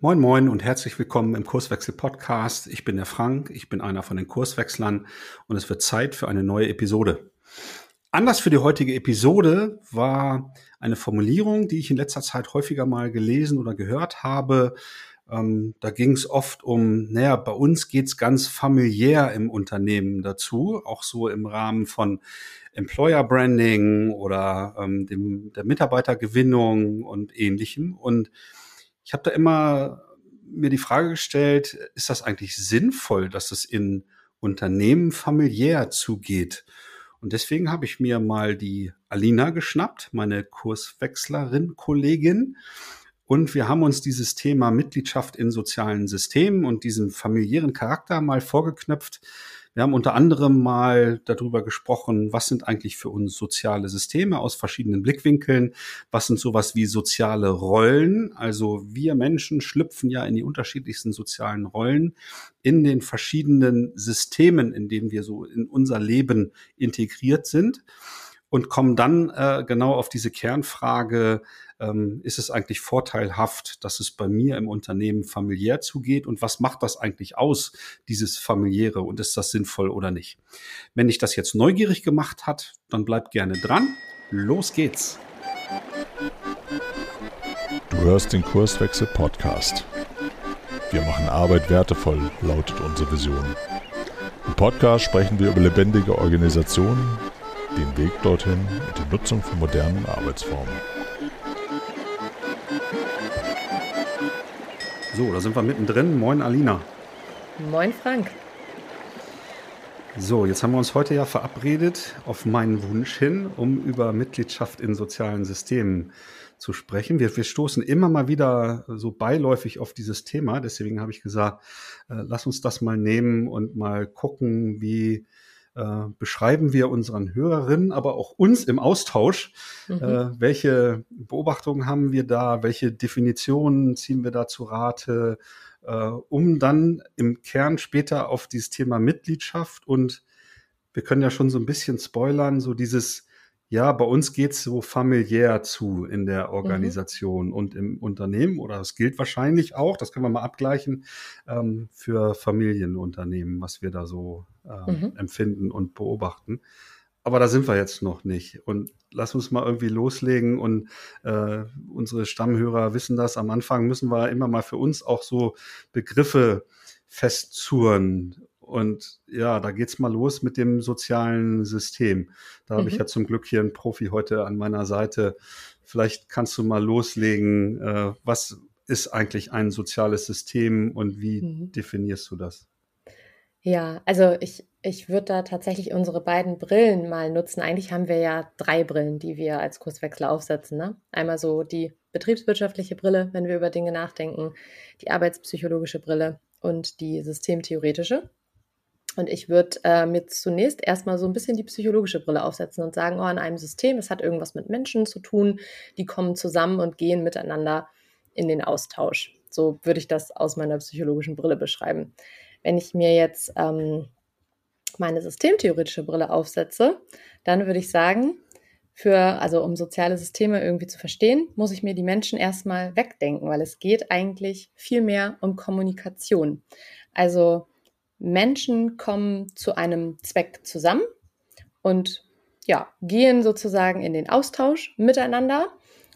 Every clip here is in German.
Moin Moin und herzlich willkommen im Kurswechsel Podcast. Ich bin der Frank, ich bin einer von den Kurswechslern und es wird Zeit für eine neue Episode. Anders für die heutige Episode war eine Formulierung, die ich in letzter Zeit häufiger mal gelesen oder gehört habe. Ähm, da ging es oft um, naja, bei uns geht's ganz familiär im Unternehmen dazu, auch so im Rahmen von Employer Branding oder ähm, dem, der Mitarbeitergewinnung und ähnlichem. Und ich habe da immer mir die Frage gestellt, ist das eigentlich sinnvoll, dass es in Unternehmen familiär zugeht? Und deswegen habe ich mir mal die Alina geschnappt, meine Kurswechslerin, Kollegin. Und wir haben uns dieses Thema Mitgliedschaft in sozialen Systemen und diesen familiären Charakter mal vorgeknöpft. Wir haben unter anderem mal darüber gesprochen, was sind eigentlich für uns soziale Systeme aus verschiedenen Blickwinkeln, was sind sowas wie soziale Rollen. Also wir Menschen schlüpfen ja in die unterschiedlichsten sozialen Rollen in den verschiedenen Systemen, in denen wir so in unser Leben integriert sind und kommen dann äh, genau auf diese Kernfrage, ähm, ist es eigentlich vorteilhaft, dass es bei mir im Unternehmen familiär zugeht und was macht das eigentlich aus, dieses familiäre und ist das sinnvoll oder nicht? Wenn dich das jetzt neugierig gemacht hat, dann bleib gerne dran. Los geht's. Du hörst den Kurswechsel Podcast. Wir machen Arbeit wertevoll, lautet unsere Vision. Im Podcast sprechen wir über lebendige Organisationen, den Weg dorthin und die Nutzung von modernen Arbeitsformen. So, da sind wir mittendrin. Moin Alina. Moin Frank. So, jetzt haben wir uns heute ja verabredet, auf meinen Wunsch hin, um über Mitgliedschaft in sozialen Systemen zu sprechen. Wir, wir stoßen immer mal wieder so beiläufig auf dieses Thema. Deswegen habe ich gesagt, äh, lass uns das mal nehmen und mal gucken, wie äh, beschreiben wir unseren Hörerinnen, aber auch uns im Austausch, mhm. äh, welche Beobachtungen haben wir da, welche Definitionen ziehen wir da zu Rate, äh, um dann im Kern später auf dieses Thema Mitgliedschaft und wir können ja schon so ein bisschen spoilern, so dieses ja, bei uns geht's so familiär zu in der mhm. Organisation mhm. und im Unternehmen oder das gilt wahrscheinlich auch, das können wir mal abgleichen, ähm, für Familienunternehmen, was wir da so äh, mhm. empfinden und beobachten. Aber da sind wir jetzt noch nicht. Und lass uns mal irgendwie loslegen. Und äh, unsere Stammhörer wissen das. Am Anfang müssen wir immer mal für uns auch so Begriffe festzurren und ja, da geht's mal los mit dem sozialen System. Da mhm. habe ich ja zum Glück hier einen Profi heute an meiner Seite. Vielleicht kannst du mal loslegen. Äh, was ist eigentlich ein soziales System und wie mhm. definierst du das? Ja, also ich, ich würde da tatsächlich unsere beiden Brillen mal nutzen. Eigentlich haben wir ja drei Brillen, die wir als Kurswechsler aufsetzen. Ne? Einmal so die betriebswirtschaftliche Brille, wenn wir über Dinge nachdenken, die arbeitspsychologische Brille und die systemtheoretische. Und ich würde äh, mir zunächst erstmal so ein bisschen die psychologische Brille aufsetzen und sagen, oh, in einem System, es hat irgendwas mit Menschen zu tun, die kommen zusammen und gehen miteinander in den Austausch. So würde ich das aus meiner psychologischen Brille beschreiben. Wenn ich mir jetzt ähm, meine systemtheoretische Brille aufsetze, dann würde ich sagen, für, also um soziale Systeme irgendwie zu verstehen, muss ich mir die Menschen erstmal wegdenken, weil es geht eigentlich viel mehr um Kommunikation. Also Menschen kommen zu einem Zweck zusammen und ja, gehen sozusagen in den Austausch miteinander.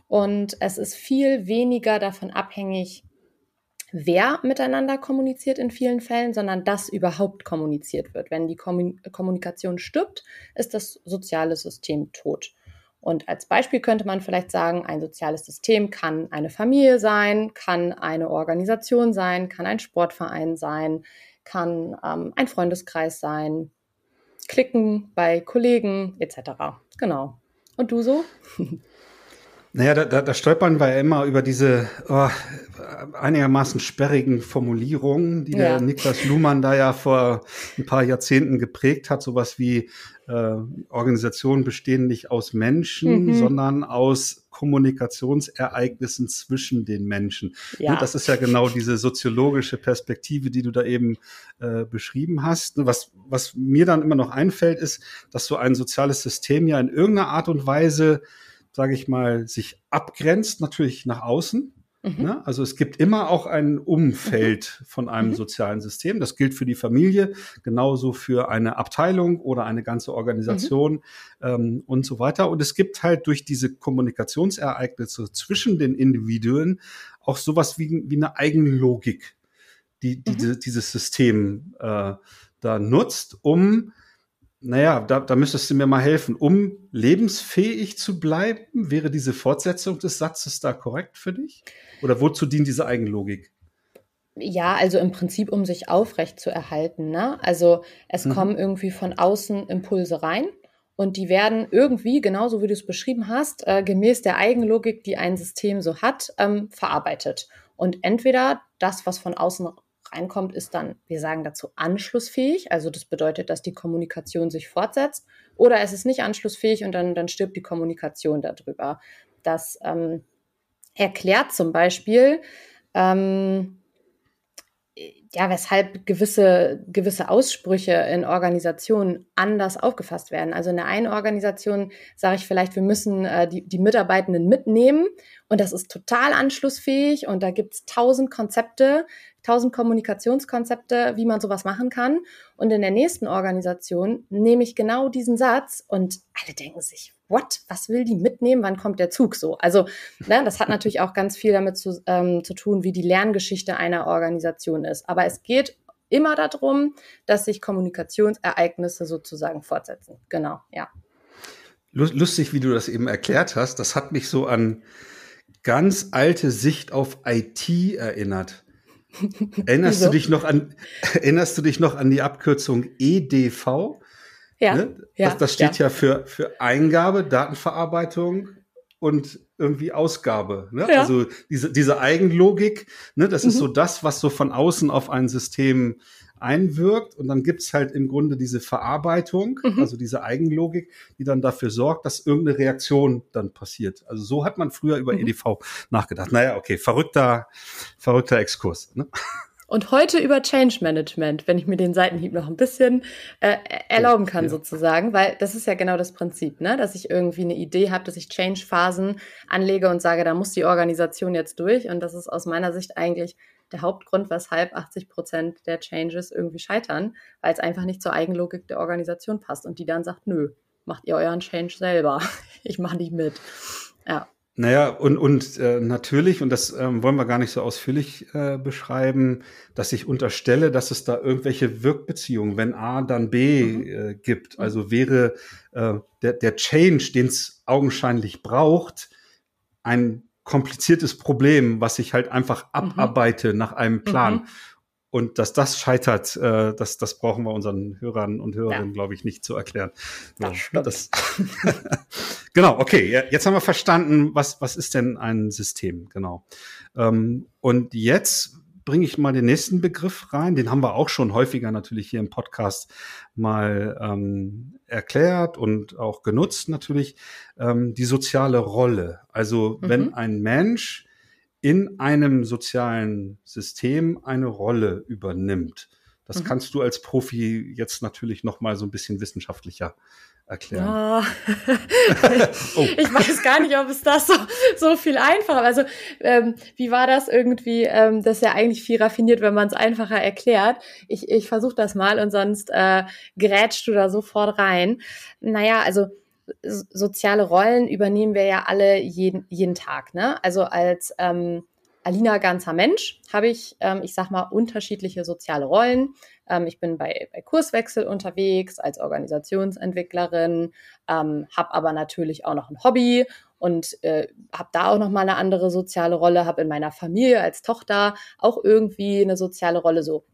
Und es ist viel weniger davon abhängig, wer miteinander kommuniziert in vielen Fällen, sondern dass überhaupt kommuniziert wird. Wenn die Kommunikation stirbt, ist das soziale System tot. Und als Beispiel könnte man vielleicht sagen, ein soziales System kann eine Familie sein, kann eine Organisation sein, kann ein Sportverein sein, kann ähm, ein Freundeskreis sein, Klicken bei Kollegen etc. Genau. Und du so? Naja, da, da, da stolpern wir ja immer über diese oh, einigermaßen sperrigen Formulierungen, die ja. der Niklas Luhmann da ja vor ein paar Jahrzehnten geprägt hat. Sowas wie äh, Organisationen bestehen nicht aus Menschen, mhm. sondern aus Kommunikationsereignissen zwischen den Menschen. Ja. Und das ist ja genau diese soziologische Perspektive, die du da eben äh, beschrieben hast. Was, was mir dann immer noch einfällt, ist, dass so ein soziales System ja in irgendeiner Art und Weise sage ich mal, sich abgrenzt, natürlich nach außen. Mhm. Ne? Also es gibt immer auch ein Umfeld mhm. von einem mhm. sozialen System. Das gilt für die Familie, genauso für eine Abteilung oder eine ganze Organisation mhm. ähm, und so weiter. Und es gibt halt durch diese Kommunikationsereignisse zwischen den Individuen auch sowas wie, wie eine Eigenlogik, die, die mhm. dieses System äh, da nutzt, um naja, da, da müsstest du mir mal helfen. Um lebensfähig zu bleiben, wäre diese Fortsetzung des Satzes da korrekt für dich? Oder wozu dient diese Eigenlogik? Ja, also im Prinzip, um sich aufrecht zu erhalten. Ne? Also es mhm. kommen irgendwie von außen Impulse rein und die werden irgendwie, genauso wie du es beschrieben hast, äh, gemäß der Eigenlogik, die ein System so hat, ähm, verarbeitet. Und entweder das, was von außen reinkommt, ist dann, wir sagen dazu, anschlussfähig. Also das bedeutet, dass die Kommunikation sich fortsetzt. Oder es ist nicht anschlussfähig und dann, dann stirbt die Kommunikation darüber. Das ähm, erklärt zum Beispiel, ähm, ja, weshalb gewisse, gewisse Aussprüche in Organisationen anders aufgefasst werden. Also in der einen Organisation sage ich vielleicht, wir müssen äh, die, die Mitarbeitenden mitnehmen und das ist total anschlussfähig und da gibt es tausend Konzepte, tausend Kommunikationskonzepte, wie man sowas machen kann. Und in der nächsten Organisation nehme ich genau diesen Satz und alle denken sich, what? Was will die mitnehmen? Wann kommt der Zug so? Also, ne, das hat natürlich auch ganz viel damit zu, ähm, zu tun, wie die Lerngeschichte einer Organisation ist. Aber es geht immer darum, dass sich Kommunikationsereignisse sozusagen fortsetzen. Genau, ja. Lustig, wie du das eben erklärt hast. Das hat mich so an ganz alte Sicht auf IT erinnert. Erinnerst du dich noch an, erinnerst du dich noch an die Abkürzung EDV? Ja. Ne? ja das, das steht ja. ja, für, für Eingabe, Datenverarbeitung und irgendwie Ausgabe. Ne? Ja. Also diese, diese Eigenlogik, ne, das mhm. ist so das, was so von außen auf ein System einwirkt. Und dann gibt's halt im Grunde diese Verarbeitung, mhm. also diese Eigenlogik, die dann dafür sorgt, dass irgendeine Reaktion dann passiert. Also so hat man früher über mhm. EDV nachgedacht. Naja, okay, verrückter, verrückter Exkurs. Ne? Und heute über Change Management, wenn ich mir den Seitenhieb noch ein bisschen äh, erlauben kann, ja. sozusagen, weil das ist ja genau das Prinzip, ne? dass ich irgendwie eine Idee habe, dass ich Change-Phasen anlege und sage, da muss die Organisation jetzt durch. Und das ist aus meiner Sicht eigentlich der Hauptgrund, weshalb 80 Prozent der Changes irgendwie scheitern, weil es einfach nicht zur Eigenlogik der Organisation passt und die dann sagt, nö, macht ihr euren Change selber. ich mache nicht mit. Ja. Naja, und, und äh, natürlich, und das ähm, wollen wir gar nicht so ausführlich äh, beschreiben, dass ich unterstelle, dass es da irgendwelche Wirkbeziehungen, wenn A, dann B mhm. äh, gibt. Also wäre äh, der, der Change, den es augenscheinlich braucht, ein kompliziertes Problem, was ich halt einfach mhm. abarbeite nach einem Plan. Mhm. Und dass das scheitert, äh, das, das brauchen wir unseren Hörern und Hörerinnen, ja. glaube ich, nicht zu erklären. Stimmt. Das genau, okay. Jetzt haben wir verstanden, was, was ist denn ein System? Genau. Ähm, und jetzt bringe ich mal den nächsten Begriff rein. Den haben wir auch schon häufiger natürlich hier im Podcast mal ähm, erklärt und auch genutzt natürlich. Ähm, die soziale Rolle. Also mhm. wenn ein Mensch in einem sozialen System eine Rolle übernimmt. Das mhm. kannst du als Profi jetzt natürlich noch mal so ein bisschen wissenschaftlicher erklären. Ja. oh. Ich weiß gar nicht, ob es das so, so viel einfacher. Also ähm, wie war das irgendwie? Ähm, das ist ja eigentlich viel raffiniert, wenn man es einfacher erklärt. Ich, ich versuche das mal und sonst äh, gerätst du da sofort rein. Naja, also soziale Rollen übernehmen wir ja alle jeden, jeden Tag. Ne? Also als ähm, Alina ganzer Mensch habe ich, ähm, ich sag mal, unterschiedliche soziale Rollen. Ähm, ich bin bei, bei Kurswechsel unterwegs als Organisationsentwicklerin, ähm, habe aber natürlich auch noch ein Hobby und äh, habe da auch noch mal eine andere soziale Rolle, habe in meiner Familie als Tochter auch irgendwie eine soziale Rolle so.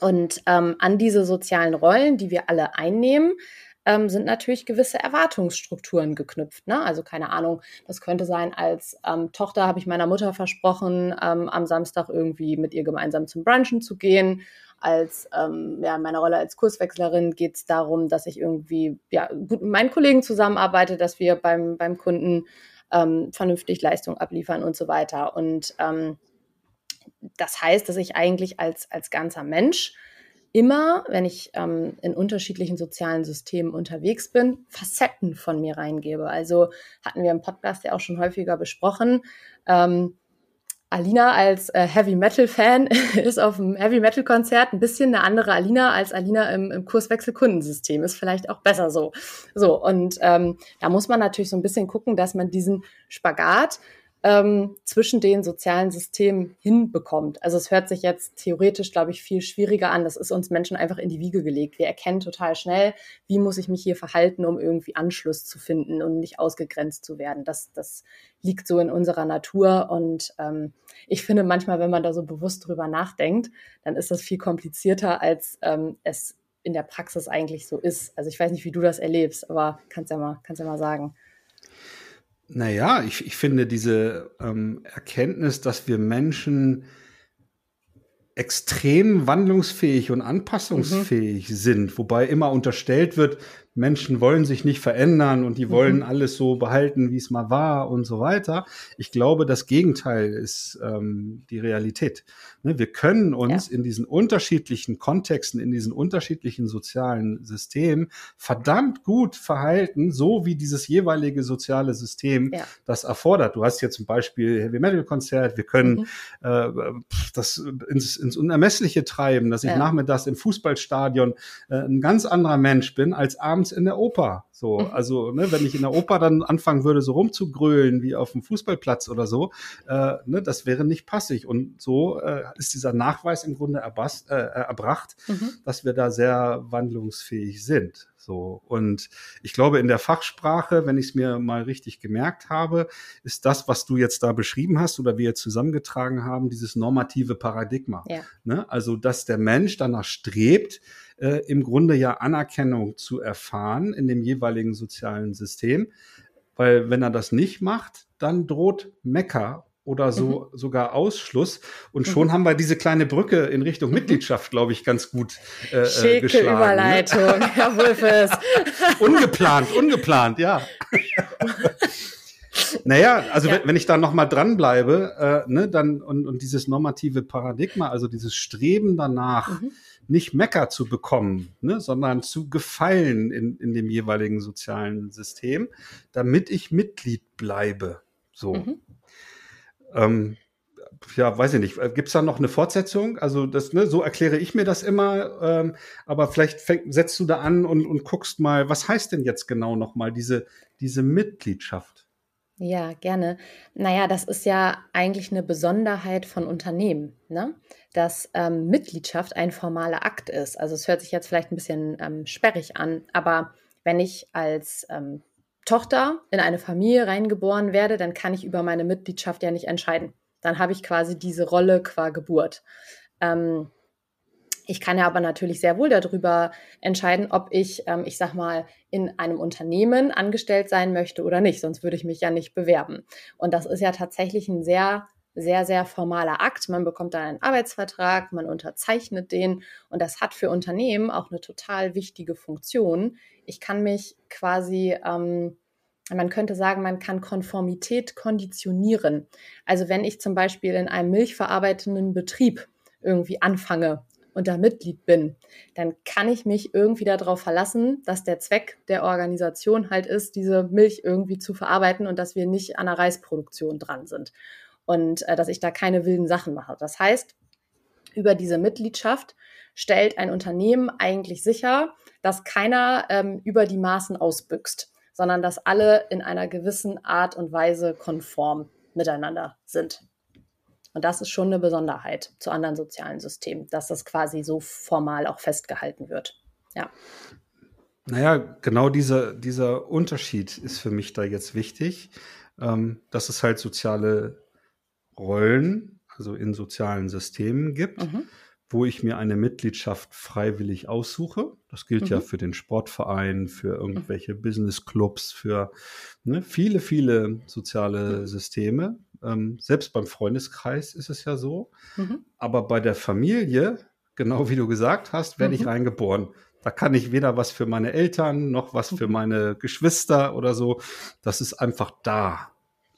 Und ähm, an diese sozialen Rollen, die wir alle einnehmen, ähm, sind natürlich gewisse Erwartungsstrukturen geknüpft. Ne? Also keine Ahnung, das könnte sein, als ähm, Tochter habe ich meiner Mutter versprochen, ähm, am Samstag irgendwie mit ihr gemeinsam zum Brunchen zu gehen. Als ähm, ja, meiner Rolle als Kurswechslerin geht es darum, dass ich irgendwie ja, gut mit meinen Kollegen zusammenarbeite, dass wir beim, beim Kunden ähm, vernünftig Leistung abliefern und so weiter. Und ähm, das heißt, dass ich eigentlich als, als ganzer Mensch immer, wenn ich ähm, in unterschiedlichen sozialen Systemen unterwegs bin, Facetten von mir reingebe. Also hatten wir im Podcast ja auch schon häufiger besprochen. Ähm, Alina als äh, Heavy Metal Fan ist auf dem Heavy Metal Konzert ein bisschen eine andere Alina als Alina im, im Kurswechsel-Kundensystem. Ist vielleicht auch besser so. So, und ähm, da muss man natürlich so ein bisschen gucken, dass man diesen Spagat ähm, zwischen den sozialen Systemen hinbekommt. Also es hört sich jetzt theoretisch, glaube ich, viel schwieriger an. Das ist uns Menschen einfach in die Wiege gelegt. Wir erkennen total schnell, wie muss ich mich hier verhalten, um irgendwie Anschluss zu finden und nicht ausgegrenzt zu werden. Das, das liegt so in unserer Natur. Und ähm, ich finde manchmal, wenn man da so bewusst drüber nachdenkt, dann ist das viel komplizierter, als ähm, es in der Praxis eigentlich so ist. Also ich weiß nicht, wie du das erlebst, aber kannst ja mal, kannst ja mal sagen. Naja, ich, ich finde diese ähm, Erkenntnis, dass wir Menschen extrem wandlungsfähig und anpassungsfähig mhm. sind, wobei immer unterstellt wird, Menschen wollen sich nicht verändern und die wollen mhm. alles so behalten, wie es mal war und so weiter. Ich glaube, das Gegenteil ist ähm, die Realität. Ne, wir können uns ja. in diesen unterschiedlichen Kontexten, in diesen unterschiedlichen sozialen Systemen verdammt gut verhalten, so wie dieses jeweilige soziale System ja. das erfordert. Du hast jetzt zum Beispiel Heavy Metal Konzert. Wir können mhm. äh, das ins, ins Unermessliche treiben, dass ich ja. nachmittags im Fußballstadion äh, ein ganz anderer Mensch bin als abends abends in der Oper. So, mhm. also, ne, wenn ich in der Oper dann anfangen würde, so rumzugrölen wie auf dem Fußballplatz oder so, äh, ne, das wäre nicht passig. Und so äh, ist dieser Nachweis im Grunde erbast, äh, erbracht, mhm. dass wir da sehr wandlungsfähig sind. So. Und ich glaube, in der Fachsprache, wenn ich es mir mal richtig gemerkt habe, ist das, was du jetzt da beschrieben hast oder wir jetzt zusammengetragen haben, dieses normative Paradigma. Ja. Ne? Also, dass der Mensch danach strebt, äh, im Grunde ja Anerkennung zu erfahren in dem jeweiligen sozialen System. Weil wenn er das nicht macht, dann droht Mecker oder so mhm. sogar Ausschluss. Und schon mhm. haben wir diese kleine Brücke in Richtung mhm. Mitgliedschaft, glaube ich, ganz gut äh, äh Schicke geschlagen. Ne? Überleitung? Herr Wulfes. ungeplant, ungeplant, ja. Naja, also ja. wenn, wenn ich da nochmal dranbleibe, äh, ne, dann und, und dieses normative Paradigma, also dieses Streben danach, mhm nicht Mecker zu bekommen, ne, sondern zu gefallen in, in dem jeweiligen sozialen System, damit ich Mitglied bleibe. So. Mhm. Ähm, ja, weiß ich nicht. Gibt es da noch eine Fortsetzung? Also das, ne, so erkläre ich mir das immer. Ähm, aber vielleicht fäng, setzt du da an und, und guckst mal, was heißt denn jetzt genau nochmal diese, diese Mitgliedschaft? Ja, gerne. Naja, das ist ja eigentlich eine Besonderheit von Unternehmen, ne? dass ähm, Mitgliedschaft ein formaler Akt ist. Also es hört sich jetzt vielleicht ein bisschen ähm, sperrig an, aber wenn ich als ähm, Tochter in eine Familie reingeboren werde, dann kann ich über meine Mitgliedschaft ja nicht entscheiden. Dann habe ich quasi diese Rolle qua Geburt. Ähm, ich kann ja aber natürlich sehr wohl darüber entscheiden, ob ich, ähm, ich sag mal, in einem Unternehmen angestellt sein möchte oder nicht. Sonst würde ich mich ja nicht bewerben. Und das ist ja tatsächlich ein sehr, sehr, sehr formaler Akt. Man bekommt dann einen Arbeitsvertrag, man unterzeichnet den. Und das hat für Unternehmen auch eine total wichtige Funktion. Ich kann mich quasi, ähm, man könnte sagen, man kann Konformität konditionieren. Also wenn ich zum Beispiel in einem milchverarbeitenden Betrieb irgendwie anfange und da Mitglied bin, dann kann ich mich irgendwie darauf verlassen, dass der Zweck der Organisation halt ist, diese Milch irgendwie zu verarbeiten und dass wir nicht an der Reisproduktion dran sind und äh, dass ich da keine wilden Sachen mache. Das heißt, über diese Mitgliedschaft stellt ein Unternehmen eigentlich sicher, dass keiner ähm, über die Maßen ausbüchst, sondern dass alle in einer gewissen Art und Weise konform miteinander sind. Und das ist schon eine Besonderheit zu anderen sozialen Systemen, dass das quasi so formal auch festgehalten wird. Ja. Naja, genau dieser, dieser Unterschied ist für mich da jetzt wichtig, ähm, dass es halt soziale Rollen, also in sozialen Systemen gibt. Mhm wo ich mir eine Mitgliedschaft freiwillig aussuche. Das gilt mhm. ja für den Sportverein, für irgendwelche mhm. Businessclubs, für ne, viele, viele soziale mhm. Systeme. Ähm, selbst beim Freundeskreis ist es ja so. Mhm. Aber bei der Familie, genau wie du gesagt hast, werde ich mhm. reingeboren. Da kann ich weder was für meine Eltern noch was für mhm. meine Geschwister oder so. Das ist einfach da.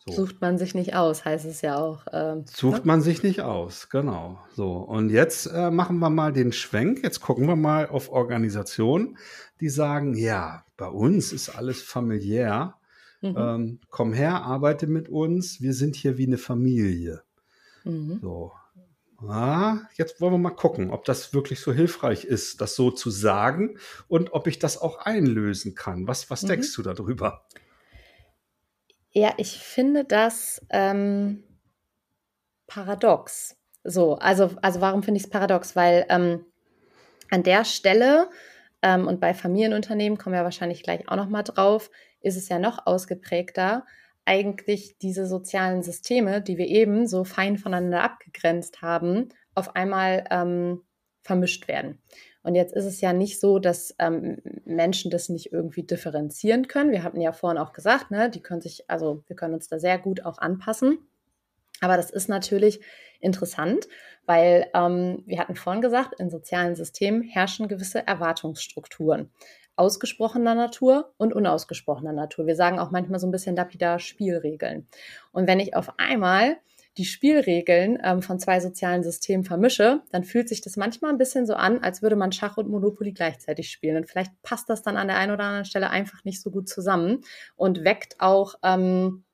So. Sucht man sich nicht aus, heißt es ja auch. Ähm, Sucht ne? man sich nicht aus, genau. So, und jetzt äh, machen wir mal den Schwenk. Jetzt gucken wir mal auf Organisationen, die sagen, ja, bei uns ist alles familiär. Mhm. Ähm, komm her, arbeite mit uns. Wir sind hier wie eine Familie. Mhm. So. Ah, jetzt wollen wir mal gucken, ob das wirklich so hilfreich ist, das so zu sagen und ob ich das auch einlösen kann. Was, was mhm. denkst du darüber? Ja, ich finde das ähm, paradox. So, also, also warum finde ich es paradox? Weil ähm, an der Stelle ähm, und bei Familienunternehmen kommen wir wahrscheinlich gleich auch noch mal drauf, ist es ja noch ausgeprägter, eigentlich diese sozialen Systeme, die wir eben so fein voneinander abgegrenzt haben, auf einmal ähm, vermischt werden. Und jetzt ist es ja nicht so, dass ähm, Menschen das nicht irgendwie differenzieren können. Wir hatten ja vorhin auch gesagt, ne, die können sich, also wir können uns da sehr gut auch anpassen. Aber das ist natürlich interessant, weil ähm, wir hatten vorhin gesagt, in sozialen Systemen herrschen gewisse Erwartungsstrukturen ausgesprochener Natur und unausgesprochener Natur. Wir sagen auch manchmal so ein bisschen lapidar Spielregeln. Und wenn ich auf einmal die Spielregeln ähm, von zwei sozialen Systemen vermische, dann fühlt sich das manchmal ein bisschen so an, als würde man Schach und Monopoly gleichzeitig spielen. Und vielleicht passt das dann an der einen oder anderen Stelle einfach nicht so gut zusammen und weckt auch ähm,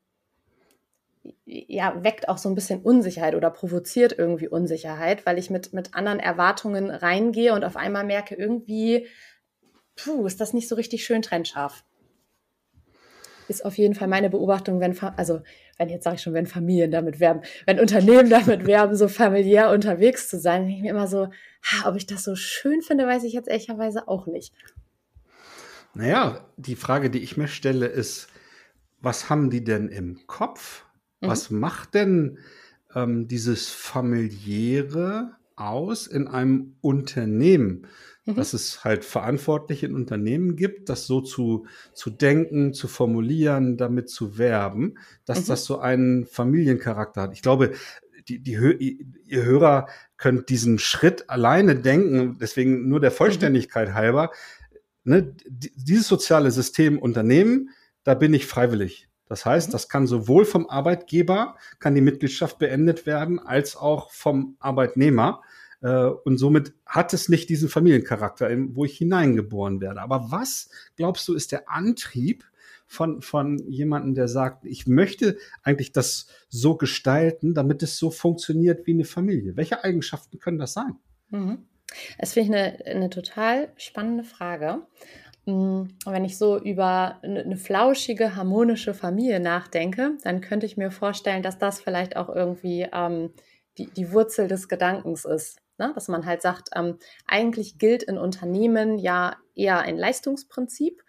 ja, weckt auch so ein bisschen Unsicherheit oder provoziert irgendwie Unsicherheit, weil ich mit, mit anderen Erwartungen reingehe und auf einmal merke, irgendwie puh, ist das nicht so richtig schön trennscharf. Ist auf jeden Fall meine Beobachtung, wenn, also, wenn jetzt sage ich schon, wenn Familien damit werben, wenn Unternehmen damit werben, so familiär unterwegs zu sein, denke ich mir immer so, ha, ob ich das so schön finde, weiß ich jetzt ehrlicherweise auch nicht. Naja, die Frage, die ich mir stelle, ist, was haben die denn im Kopf? Mhm. Was macht denn ähm, dieses familiäre aus in einem Unternehmen? Mhm. dass es halt Verantwortliche in Unternehmen gibt, das so zu, zu denken, zu formulieren, damit zu werben, dass mhm. das so einen Familiencharakter hat. Ich glaube, die, die, ihr Hörer könnt diesen Schritt alleine denken, deswegen nur der mhm. Vollständigkeit mhm. halber. Ne, dieses soziale System Unternehmen, da bin ich freiwillig. Das heißt, mhm. das kann sowohl vom Arbeitgeber, kann die Mitgliedschaft beendet werden, als auch vom Arbeitnehmer. Äh, und somit hat es nicht diesen Familiencharakter, wo ich hineingeboren werde. Aber was, glaubst du, ist der Antrieb von, von jemandem, der sagt, ich möchte eigentlich das so gestalten, damit es so funktioniert wie eine Familie? Welche Eigenschaften können das sein? Mhm. Das finde ich eine, eine total spannende Frage. Und wenn ich so über eine flauschige, harmonische Familie nachdenke, dann könnte ich mir vorstellen, dass das vielleicht auch irgendwie ähm, die, die Wurzel des Gedankens ist. Ne? Dass man halt sagt, ähm, eigentlich gilt in Unternehmen ja eher ein Leistungsprinzip.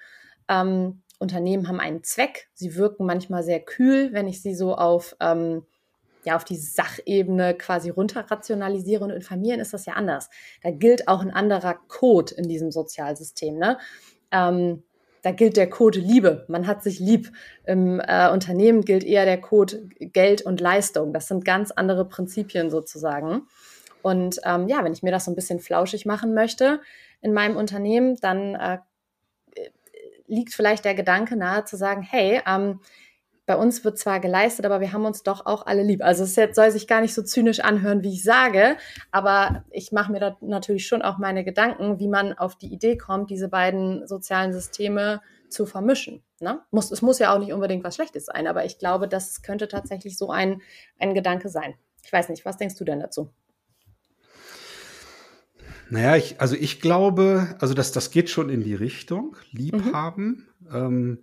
Ähm, Unternehmen haben einen Zweck. Sie wirken manchmal sehr kühl, wenn ich sie so auf, ähm, ja, auf die Sachebene quasi runterrationalisiere. Und in Familien ist das ja anders. Da gilt auch ein anderer Code in diesem Sozialsystem. Ne? Ähm, da gilt der Code Liebe. Man hat sich lieb. Im äh, Unternehmen gilt eher der Code Geld und Leistung. Das sind ganz andere Prinzipien sozusagen. Und ähm, ja, wenn ich mir das so ein bisschen flauschig machen möchte in meinem Unternehmen, dann äh, liegt vielleicht der Gedanke nahe zu sagen, hey, ähm, bei uns wird zwar geleistet, aber wir haben uns doch auch alle lieb. Also es soll sich gar nicht so zynisch anhören, wie ich sage, aber ich mache mir da natürlich schon auch meine Gedanken, wie man auf die Idee kommt, diese beiden sozialen Systeme zu vermischen. Ne? Muss, es muss ja auch nicht unbedingt was Schlechtes sein, aber ich glaube, das könnte tatsächlich so ein, ein Gedanke sein. Ich weiß nicht, was denkst du denn dazu? Naja, ich, also ich glaube, also das, das geht schon in die Richtung, Liebhaben. Mhm. Ähm,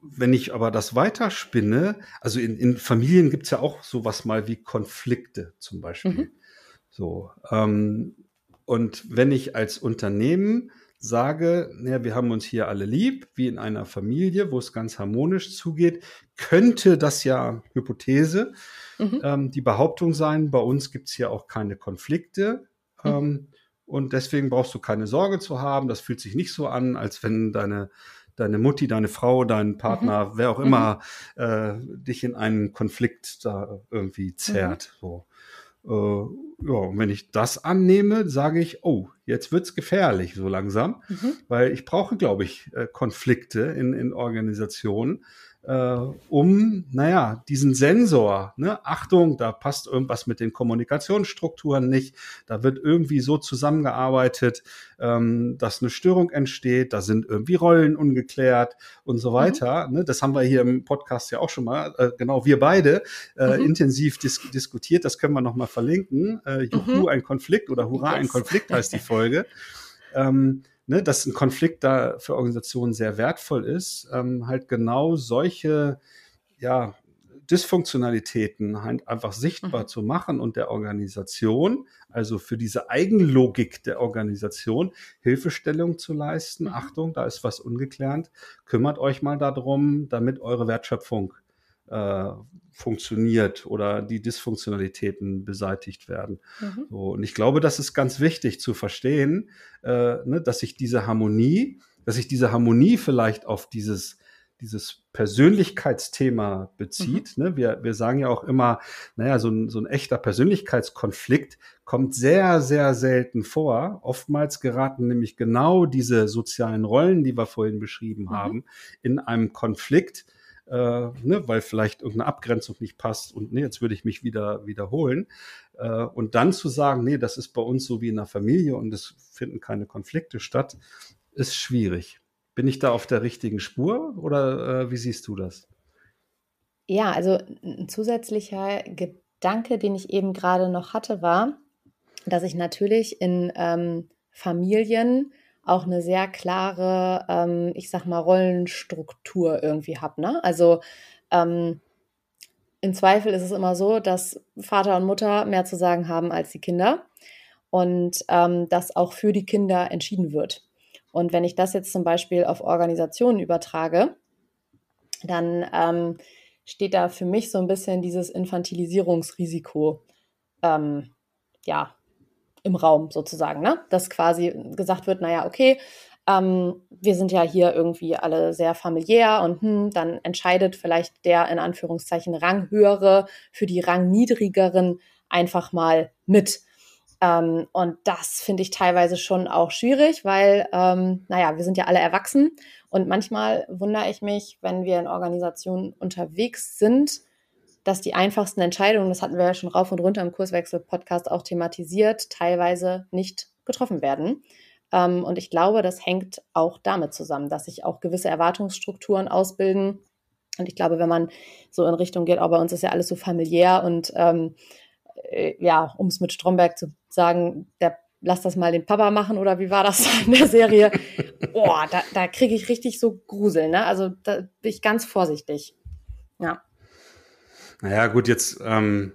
wenn ich aber das weiterspinne, also in, in Familien gibt's ja auch sowas mal wie Konflikte zum Beispiel. Mhm. So. Ähm, und wenn ich als Unternehmen sage, naja, wir haben uns hier alle lieb, wie in einer Familie, wo es ganz harmonisch zugeht, könnte das ja Hypothese mhm. ähm, die Behauptung sein, bei uns gibt's hier auch keine Konflikte. Mhm. Ähm, und deswegen brauchst du keine Sorge zu haben. Das fühlt sich nicht so an, als wenn deine, deine Mutti, deine Frau, dein Partner, mhm. wer auch immer, mhm. äh, dich in einen Konflikt da irgendwie zerrt. Mhm. So. Äh, ja, und wenn ich das annehme, sage ich, oh, jetzt wird's gefährlich so langsam, mhm. weil ich brauche, glaube ich, äh, Konflikte in, in Organisationen, äh, um, naja, diesen Sensor, ne, Achtung, da passt irgendwas mit den Kommunikationsstrukturen nicht, da wird irgendwie so zusammengearbeitet, ähm, dass eine Störung entsteht, da sind irgendwie Rollen ungeklärt und so mhm. weiter. Mhm. Ne, das haben wir hier im Podcast ja auch schon mal, äh, genau wir beide, äh, mhm. intensiv dis diskutiert, das können wir nochmal verlinken. Äh, Juhu, mhm. ein Konflikt oder Hurra, yes. ein Konflikt heißt die Folge. ähm, ne, dass ein Konflikt da für Organisationen sehr wertvoll ist, ähm, halt genau solche ja, Dysfunktionalitäten halt einfach sichtbar mhm. zu machen und der Organisation, also für diese Eigenlogik der Organisation, Hilfestellung zu leisten. Mhm. Achtung, da ist was ungeklärt. Kümmert euch mal darum, damit eure Wertschöpfung äh, funktioniert oder die Dysfunktionalitäten beseitigt werden. Mhm. So, und ich glaube, das ist ganz wichtig zu verstehen, äh, ne, dass sich diese Harmonie, dass sich diese Harmonie vielleicht auf dieses dieses Persönlichkeitsthema bezieht. Mhm. Ne? Wir, wir sagen ja auch immer, naja, so ein, so ein echter Persönlichkeitskonflikt kommt sehr, sehr selten vor. Oftmals geraten nämlich genau diese sozialen Rollen, die wir vorhin beschrieben mhm. haben, in einem Konflikt, äh, ne, weil vielleicht irgendeine Abgrenzung nicht passt und nee, jetzt würde ich mich wieder wiederholen. Äh, und dann zu sagen, nee, das ist bei uns so wie in einer Familie und es finden keine Konflikte statt, ist schwierig. Bin ich da auf der richtigen Spur oder äh, wie siehst du das? Ja, also ein zusätzlicher Gedanke, den ich eben gerade noch hatte, war, dass ich natürlich in ähm, Familien auch eine sehr klare, ähm, ich sag mal, Rollenstruktur irgendwie habe. Ne? Also ähm, im Zweifel ist es immer so, dass Vater und Mutter mehr zu sagen haben als die Kinder und ähm, dass auch für die Kinder entschieden wird. Und wenn ich das jetzt zum Beispiel auf Organisationen übertrage, dann ähm, steht da für mich so ein bisschen dieses Infantilisierungsrisiko ähm, ja, im Raum sozusagen, ne? Dass quasi gesagt wird, naja, okay, ähm, wir sind ja hier irgendwie alle sehr familiär und hm, dann entscheidet vielleicht der in Anführungszeichen Ranghöhere für die Rangniedrigeren einfach mal mit. Ähm, und das finde ich teilweise schon auch schwierig, weil, ähm, naja, wir sind ja alle erwachsen und manchmal wundere ich mich, wenn wir in Organisationen unterwegs sind, dass die einfachsten Entscheidungen, das hatten wir ja schon rauf und runter im Kurswechsel-Podcast auch thematisiert, teilweise nicht getroffen werden. Ähm, und ich glaube, das hängt auch damit zusammen, dass sich auch gewisse Erwartungsstrukturen ausbilden. Und ich glaube, wenn man so in Richtung geht, auch bei uns ist ja alles so familiär und ähm, äh, ja, um es mit Stromberg zu sagen, der lass das mal den Papa machen oder wie war das in der Serie? Boah, da, da kriege ich richtig so Grusel, ne? Also da bin ich ganz vorsichtig. Ja. Naja, gut, jetzt ähm,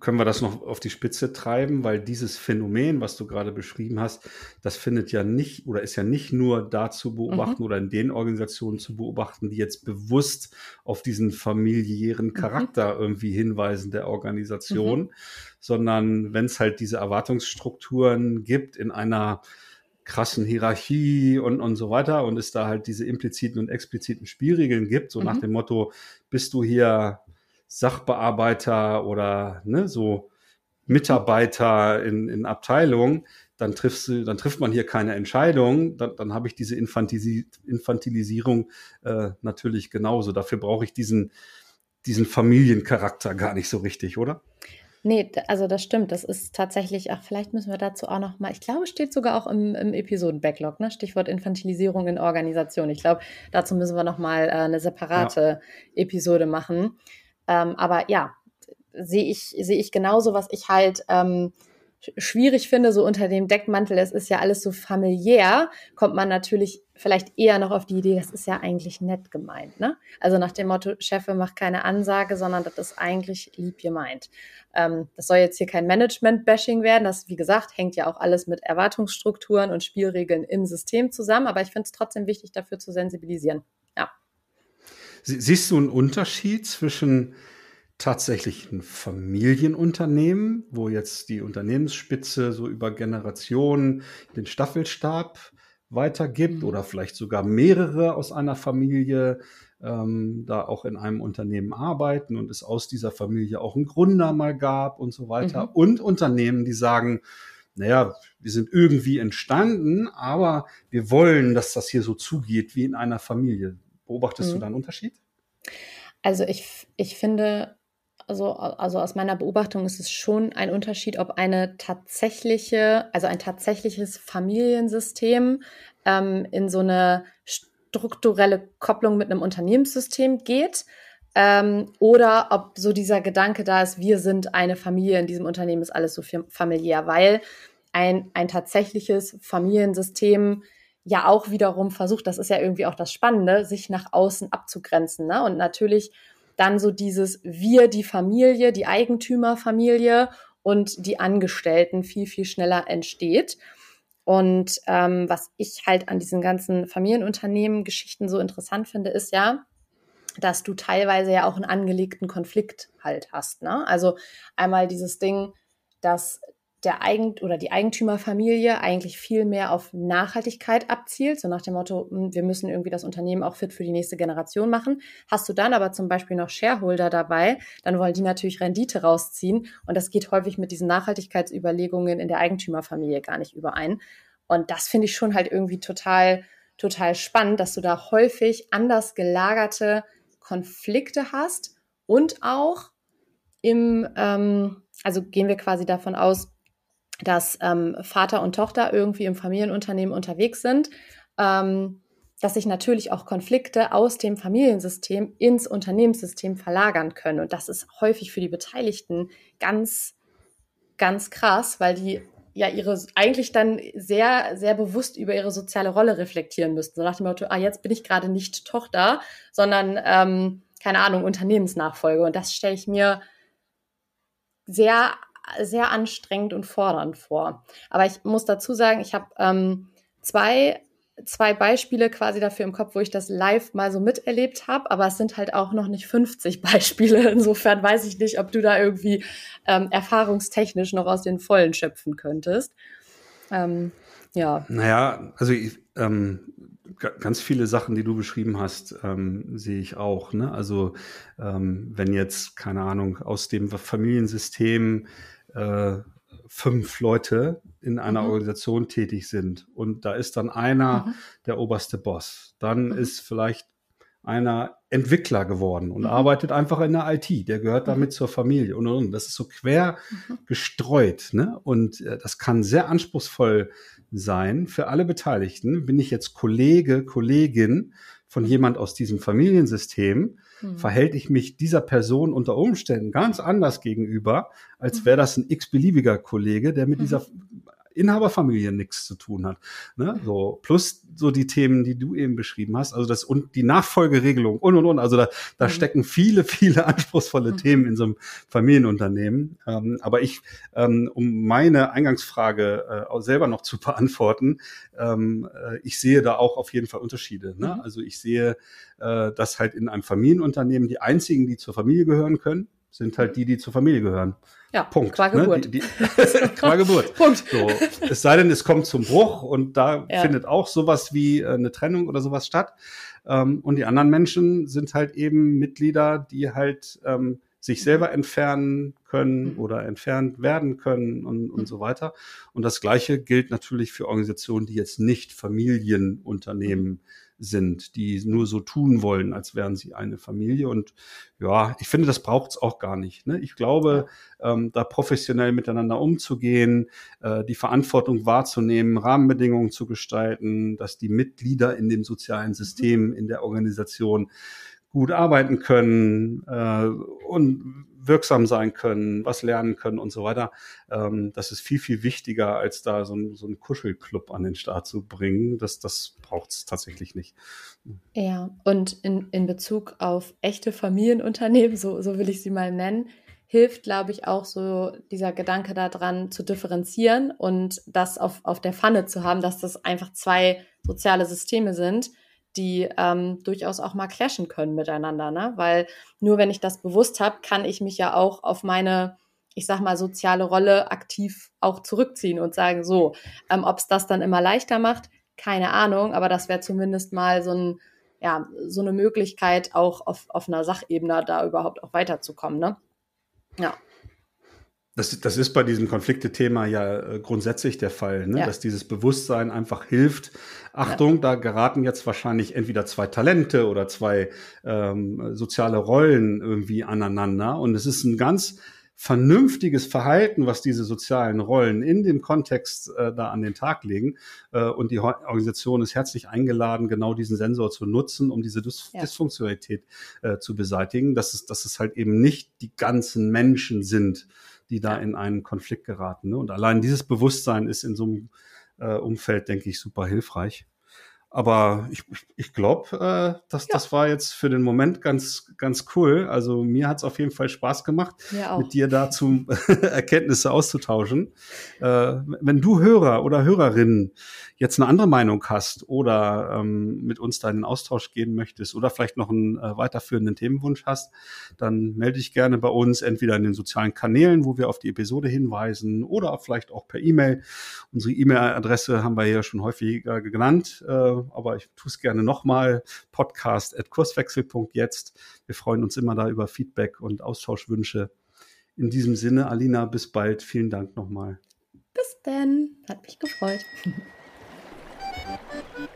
können wir das noch auf die Spitze treiben, weil dieses Phänomen, was du gerade beschrieben hast, das findet ja nicht oder ist ja nicht nur da zu beobachten mhm. oder in den Organisationen zu beobachten, die jetzt bewusst auf diesen familiären mhm. Charakter mhm. irgendwie hinweisen der Organisation, mhm. sondern wenn es halt diese Erwartungsstrukturen gibt in einer krassen Hierarchie und, und so weiter und es da halt diese impliziten und expliziten Spielregeln gibt, so mhm. nach dem Motto, bist du hier Sachbearbeiter oder ne, so Mitarbeiter in, in Abteilungen, dann triffst du, dann trifft man hier keine Entscheidung, dann, dann habe ich diese Infantisi Infantilisierung äh, natürlich genauso. Dafür brauche ich diesen, diesen Familiencharakter gar nicht so richtig, oder? Nee, also das stimmt. Das ist tatsächlich, ach, vielleicht müssen wir dazu auch noch mal, ich glaube, steht sogar auch im, im Episoden-Backlog, ne? Stichwort Infantilisierung in Organisation. Ich glaube, dazu müssen wir noch mal äh, eine separate ja. Episode machen. Ähm, aber ja, sehe ich, sehe ich genauso, was ich halt ähm, schwierig finde, so unter dem Deckmantel, es ist ja alles so familiär, kommt man natürlich vielleicht eher noch auf die Idee, das ist ja eigentlich nett gemeint. Ne? Also nach dem Motto, Chefe macht keine Ansage, sondern das ist eigentlich lieb gemeint. Ähm, das soll jetzt hier kein Management-Bashing werden. Das, wie gesagt, hängt ja auch alles mit Erwartungsstrukturen und Spielregeln im System zusammen. Aber ich finde es trotzdem wichtig, dafür zu sensibilisieren. Ja. Siehst du einen Unterschied zwischen tatsächlich ein Familienunternehmen, wo jetzt die Unternehmensspitze so über Generationen den Staffelstab weitergibt mhm. oder vielleicht sogar mehrere aus einer Familie ähm, da auch in einem Unternehmen arbeiten und es aus dieser Familie auch einen Gründer mal gab und so weiter. Mhm. Und Unternehmen, die sagen, naja, wir sind irgendwie entstanden, aber wir wollen, dass das hier so zugeht wie in einer Familie. Beobachtest mhm. du da einen Unterschied? Also ich, ich finde, also, also aus meiner Beobachtung ist es schon ein Unterschied, ob eine tatsächliche, also ein tatsächliches Familiensystem ähm, in so eine strukturelle Kopplung mit einem Unternehmenssystem geht ähm, oder ob so dieser Gedanke da ist, wir sind eine Familie, in diesem Unternehmen ist alles so familiär, weil ein, ein tatsächliches Familiensystem ja auch wiederum versucht, das ist ja irgendwie auch das Spannende, sich nach außen abzugrenzen. Ne? Und natürlich dann so dieses Wir, die Familie, die Eigentümerfamilie und die Angestellten viel, viel schneller entsteht. Und ähm, was ich halt an diesen ganzen Familienunternehmen-Geschichten so interessant finde, ist ja, dass du teilweise ja auch einen angelegten Konflikt halt hast. Ne? Also einmal dieses Ding, dass der Eigent oder die Eigentümerfamilie eigentlich viel mehr auf Nachhaltigkeit abzielt, so nach dem Motto, hm, wir müssen irgendwie das Unternehmen auch fit für die nächste Generation machen. Hast du dann aber zum Beispiel noch Shareholder dabei, dann wollen die natürlich Rendite rausziehen und das geht häufig mit diesen Nachhaltigkeitsüberlegungen in der Eigentümerfamilie gar nicht überein. Und das finde ich schon halt irgendwie total, total spannend, dass du da häufig anders gelagerte Konflikte hast und auch im, ähm, also gehen wir quasi davon aus, dass ähm, Vater und Tochter irgendwie im Familienunternehmen unterwegs sind, ähm, dass sich natürlich auch Konflikte aus dem Familiensystem ins Unternehmenssystem verlagern können. Und das ist häufig für die Beteiligten ganz, ganz krass, weil die ja ihre eigentlich dann sehr, sehr bewusst über ihre soziale Rolle reflektieren müssten. So nach dem Motto, ah, jetzt bin ich gerade nicht Tochter, sondern, ähm, keine Ahnung, Unternehmensnachfolge. Und das stelle ich mir sehr, sehr anstrengend und fordernd vor. Aber ich muss dazu sagen, ich habe ähm, zwei zwei Beispiele quasi dafür im Kopf, wo ich das live mal so miterlebt habe, aber es sind halt auch noch nicht 50 Beispiele. Insofern weiß ich nicht, ob du da irgendwie ähm, erfahrungstechnisch noch aus den Vollen schöpfen könntest. Ähm, ja. Naja, also ich, ähm, ganz viele Sachen, die du beschrieben hast, ähm, sehe ich auch. Ne? Also ähm, wenn jetzt, keine Ahnung, aus dem Familiensystem äh, fünf Leute in einer mhm. Organisation tätig sind und da ist dann einer mhm. der oberste Boss, dann mhm. ist vielleicht einer Entwickler geworden und mhm. arbeitet einfach in der IT. Der gehört mhm. damit zur Familie und, und, und. Das ist so quer mhm. gestreut. Ne? Und äh, das kann sehr anspruchsvoll sein für alle Beteiligten. Bin ich jetzt Kollege, Kollegin von jemand aus diesem Familiensystem, hm. verhält ich mich dieser Person unter Umständen ganz anders gegenüber, als wäre das ein x-beliebiger Kollege, der mit mhm. dieser Inhaberfamilie nichts zu tun hat. Ne? So, plus so die Themen, die du eben beschrieben hast, also das und die Nachfolgeregelung und und und. Also da, da mhm. stecken viele, viele anspruchsvolle mhm. Themen in so einem Familienunternehmen. Ähm, aber ich, ähm, um meine Eingangsfrage äh, auch selber noch zu beantworten, ähm, äh, ich sehe da auch auf jeden Fall Unterschiede. Ne? Mhm. Also ich sehe, äh, dass halt in einem Familienunternehmen die einzigen, die zur Familie gehören können, sind halt die, die zur Familie gehören. Ja, Punkt. Qua ne? Geburt. Ne? Die, die, qua Geburt. Punkt. So. Es sei denn, es kommt zum Bruch und da ja. findet auch sowas wie äh, eine Trennung oder sowas statt. Ähm, und die anderen Menschen sind halt eben Mitglieder, die halt ähm, sich selber entfernen können mhm. oder entfernt werden können und, und mhm. so weiter. Und das Gleiche gilt natürlich für Organisationen, die jetzt nicht Familienunternehmen mhm sind, die nur so tun wollen, als wären sie eine Familie. Und ja, ich finde, das braucht es auch gar nicht. Ne? Ich glaube, ähm, da professionell miteinander umzugehen, äh, die Verantwortung wahrzunehmen, Rahmenbedingungen zu gestalten, dass die Mitglieder in dem sozialen System, in der Organisation gut arbeiten können äh, und wirksam sein können, was lernen können und so weiter. Ähm, das ist viel, viel wichtiger, als da so, ein, so einen Kuschelclub an den Start zu bringen. Das, das braucht es tatsächlich nicht. Ja, und in, in Bezug auf echte Familienunternehmen, so, so will ich sie mal nennen, hilft, glaube ich, auch so dieser Gedanke daran zu differenzieren und das auf, auf der Pfanne zu haben, dass das einfach zwei soziale Systeme sind die ähm, durchaus auch mal clashen können miteinander, ne? Weil nur wenn ich das bewusst habe, kann ich mich ja auch auf meine, ich sag mal, soziale Rolle aktiv auch zurückziehen und sagen, so, ähm, ob es das dann immer leichter macht, keine Ahnung, aber das wäre zumindest mal so ein, ja, so eine Möglichkeit, auch auf, auf einer Sachebene da überhaupt auch weiterzukommen, ne? Ja. Das, das ist bei diesem Konflikte-Thema ja äh, grundsätzlich der Fall, ne? ja. dass dieses Bewusstsein einfach hilft. Achtung, ja. da geraten jetzt wahrscheinlich entweder zwei Talente oder zwei ähm, soziale Rollen irgendwie aneinander. Und es ist ein ganz vernünftiges Verhalten, was diese sozialen Rollen in dem Kontext äh, da an den Tag legen. Äh, und die Organisation ist herzlich eingeladen, genau diesen Sensor zu nutzen, um diese Dys ja. Dysfunktionalität äh, zu beseitigen, dass es, dass es halt eben nicht die ganzen Menschen sind, die da in einen Konflikt geraten. Ne? Und allein dieses Bewusstsein ist in so einem äh, Umfeld, denke ich, super hilfreich. Aber ich, ich glaube, äh, dass ja. das war jetzt für den Moment ganz, ganz cool. Also mir hat es auf jeden Fall Spaß gemacht, mit dir dazu Erkenntnisse auszutauschen. Äh, wenn du Hörer oder Hörerinnen jetzt eine andere Meinung hast oder ähm, mit uns da in den Austausch gehen möchtest oder vielleicht noch einen äh, weiterführenden Themenwunsch hast, dann melde dich gerne bei uns, entweder in den sozialen Kanälen, wo wir auf die Episode hinweisen oder vielleicht auch per E-Mail. Unsere E-Mail-Adresse haben wir hier schon häufiger genannt, äh, aber ich tue es gerne nochmal, podcast at kurswechsel.jetzt. Wir freuen uns immer da über Feedback und Austauschwünsche. In diesem Sinne, Alina, bis bald. Vielen Dank nochmal. Bis denn. Hat mich gefreut.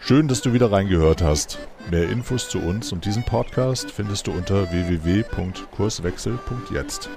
Schön, dass du wieder reingehört hast. Mehr Infos zu uns und diesem Podcast findest du unter www.kurswechsel.jetzt.